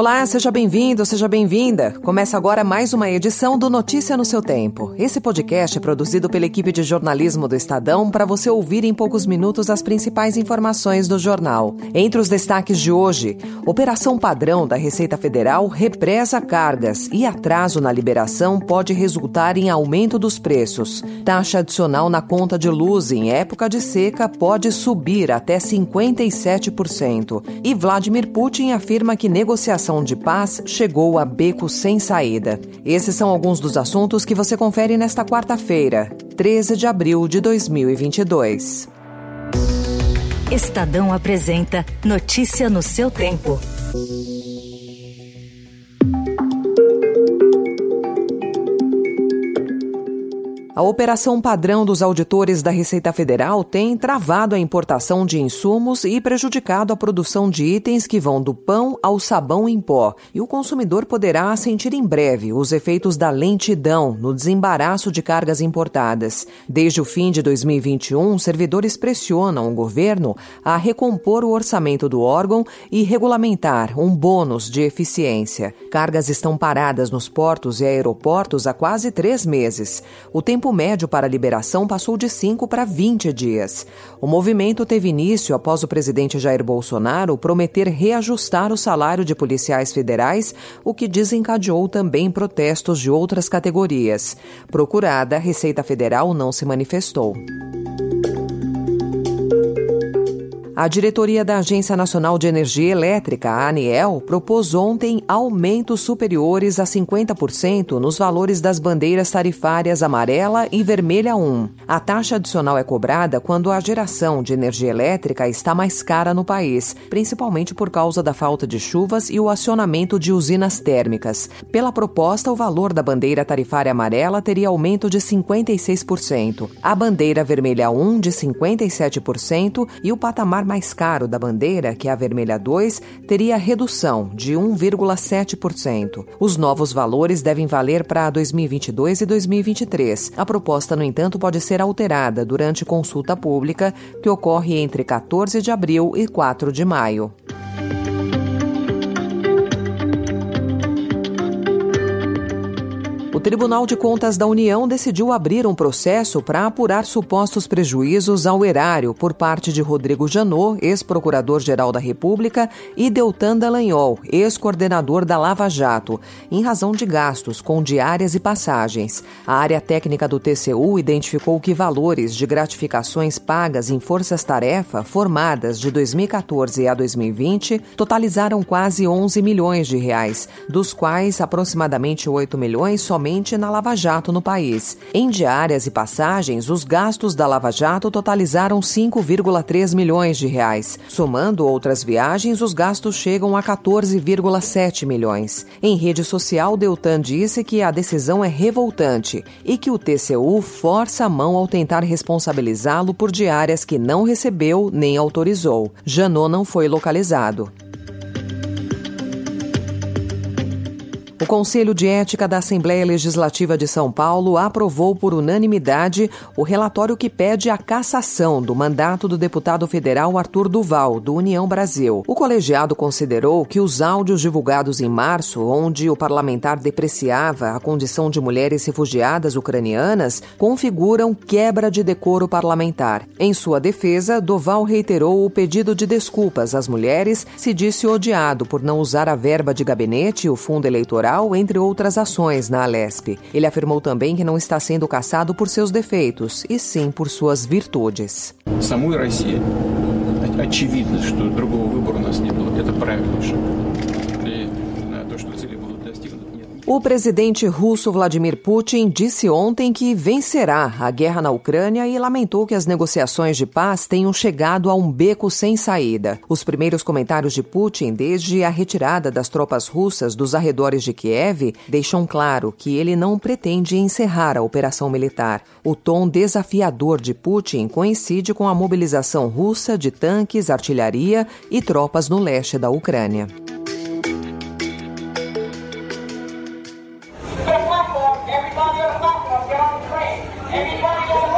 Olá, seja bem-vindo, seja bem-vinda. Começa agora mais uma edição do Notícia no seu Tempo. Esse podcast é produzido pela equipe de jornalismo do Estadão para você ouvir em poucos minutos as principais informações do jornal. Entre os destaques de hoje, operação padrão da Receita Federal represa cargas e atraso na liberação pode resultar em aumento dos preços. Taxa adicional na conta de luz em época de seca pode subir até 57%. E Vladimir Putin afirma que negociação de paz chegou a beco sem saída. Esses são alguns dos assuntos que você confere nesta quarta-feira, 13 de abril de 2022. Estadão apresenta Notícia no seu tempo. A operação padrão dos auditores da Receita Federal tem travado a importação de insumos e prejudicado a produção de itens que vão do pão ao sabão em pó. E o consumidor poderá sentir em breve os efeitos da lentidão no desembaraço de cargas importadas. Desde o fim de 2021, servidores pressionam o governo a recompor o orçamento do órgão e regulamentar um bônus de eficiência. Cargas estão paradas nos portos e aeroportos há quase três meses. O tempo tempo médio para a liberação passou de 5 para 20 dias. O movimento teve início após o presidente Jair Bolsonaro prometer reajustar o salário de policiais federais, o que desencadeou também protestos de outras categorias. Procurada, a Receita Federal não se manifestou. A diretoria da Agência Nacional de Energia Elétrica, a ANEEL, propôs ontem aumentos superiores a 50% nos valores das bandeiras tarifárias amarela e vermelha 1. A taxa adicional é cobrada quando a geração de energia elétrica está mais cara no país, principalmente por causa da falta de chuvas e o acionamento de usinas térmicas. Pela proposta, o valor da bandeira tarifária amarela teria aumento de 56%, a bandeira vermelha 1 de 57% e o patamar mais caro da bandeira, que é a vermelha 2, teria redução de 1,7%. Os novos valores devem valer para 2022 e 2023. A proposta, no entanto, pode ser alterada durante consulta pública, que ocorre entre 14 de abril e 4 de maio. O Tribunal de Contas da União decidiu abrir um processo para apurar supostos prejuízos ao erário por parte de Rodrigo Janot, ex-procurador-geral da República, e Deltan Dallagnol, ex-coordenador da Lava Jato, em razão de gastos com diárias e passagens. A área técnica do TCU identificou que valores de gratificações pagas em forças-tarefa formadas de 2014 a 2020 totalizaram quase 11 milhões de reais, dos quais aproximadamente 8 milhões somente na Lava Jato no país. Em diárias e passagens, os gastos da Lava Jato totalizaram 5,3 milhões de reais. Somando outras viagens, os gastos chegam a 14,7 milhões. Em rede social, Deltan disse que a decisão é revoltante e que o TCU força a mão ao tentar responsabilizá-lo por diárias que não recebeu nem autorizou. Janot não foi localizado. O Conselho de Ética da Assembleia Legislativa de São Paulo aprovou por unanimidade o relatório que pede a cassação do mandato do deputado federal Arthur Duval, do União Brasil. O colegiado considerou que os áudios divulgados em março, onde o parlamentar depreciava a condição de mulheres refugiadas ucranianas, configuram quebra de decoro parlamentar. Em sua defesa, Duval reiterou o pedido de desculpas às mulheres, se disse odiado por não usar a verba de gabinete e o fundo eleitoral entre outras ações na Alesp. Ele afirmou também que não está sendo caçado por seus defeitos, e sim por suas virtudes. Самой России очевидно, что другого выбора у нас не было. Это правильный шаг. O presidente russo Vladimir Putin disse ontem que vencerá a guerra na Ucrânia e lamentou que as negociações de paz tenham chegado a um beco sem saída. Os primeiros comentários de Putin desde a retirada das tropas russas dos arredores de Kiev deixam claro que ele não pretende encerrar a operação militar. O tom desafiador de Putin coincide com a mobilização russa de tanques, artilharia e tropas no leste da Ucrânia. Anybody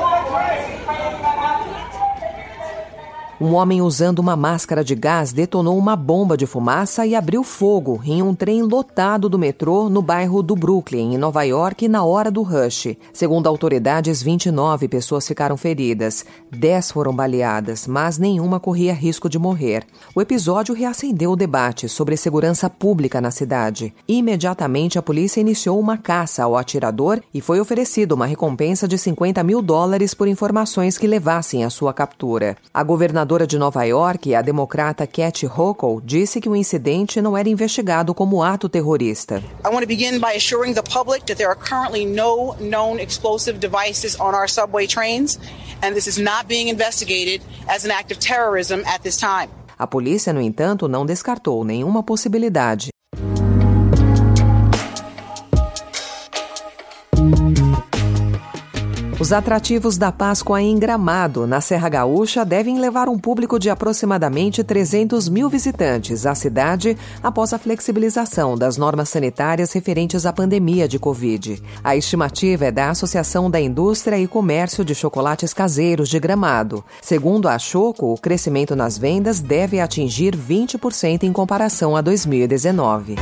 Um homem usando uma máscara de gás detonou uma bomba de fumaça e abriu fogo em um trem lotado do metrô no bairro do Brooklyn, em Nova York, na hora do rush. Segundo autoridades, 29 pessoas ficaram feridas. 10 foram baleadas, mas nenhuma corria risco de morrer. O episódio reacendeu o debate sobre segurança pública na cidade. Imediatamente, a polícia iniciou uma caça ao atirador e foi oferecida uma recompensa de 50 mil dólares por informações que levassem à sua captura. A governadora governadora de Nova York, a democrata Kathy Hochul, disse que o incidente não era investigado como ato terrorista. I want to begin by assuring the public that there are currently no known explosive devices on our subway trains, and this is not being investigated as an act of terrorism at this time. A polícia, no entanto, não descartou nenhuma possibilidade. Os atrativos da Páscoa em Gramado, na Serra Gaúcha, devem levar um público de aproximadamente 300 mil visitantes à cidade após a flexibilização das normas sanitárias referentes à pandemia de Covid. A estimativa é da Associação da Indústria e Comércio de Chocolates Caseiros de Gramado. Segundo a Choco, o crescimento nas vendas deve atingir 20% em comparação a 2019.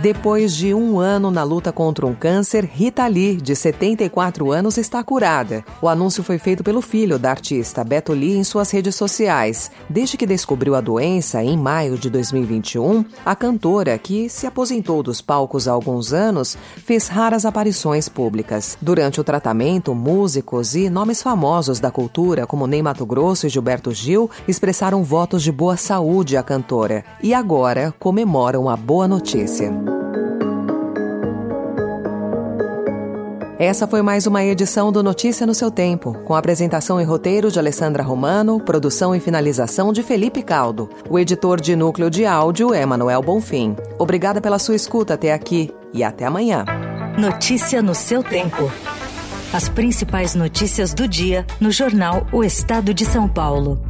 Depois de um ano na luta contra um câncer, Rita Lee, de 74 anos, está curada. O anúncio foi feito pelo filho da artista, Beto Lee, em suas redes sociais. Desde que descobriu a doença, em maio de 2021, a cantora, que se aposentou dos palcos há alguns anos, fez raras aparições públicas. Durante o tratamento, músicos e nomes famosos da cultura, como Ney Mato Grosso e Gilberto Gil, expressaram votos de boa saúde à cantora. E agora comemoram a boa notícia. Essa foi mais uma edição do Notícia no seu Tempo, com apresentação e roteiro de Alessandra Romano, produção e finalização de Felipe Caldo. O editor de núcleo de áudio é Manuel Bonfim. Obrigada pela sua escuta até aqui e até amanhã. Notícia no seu tempo. As principais notícias do dia no jornal O Estado de São Paulo.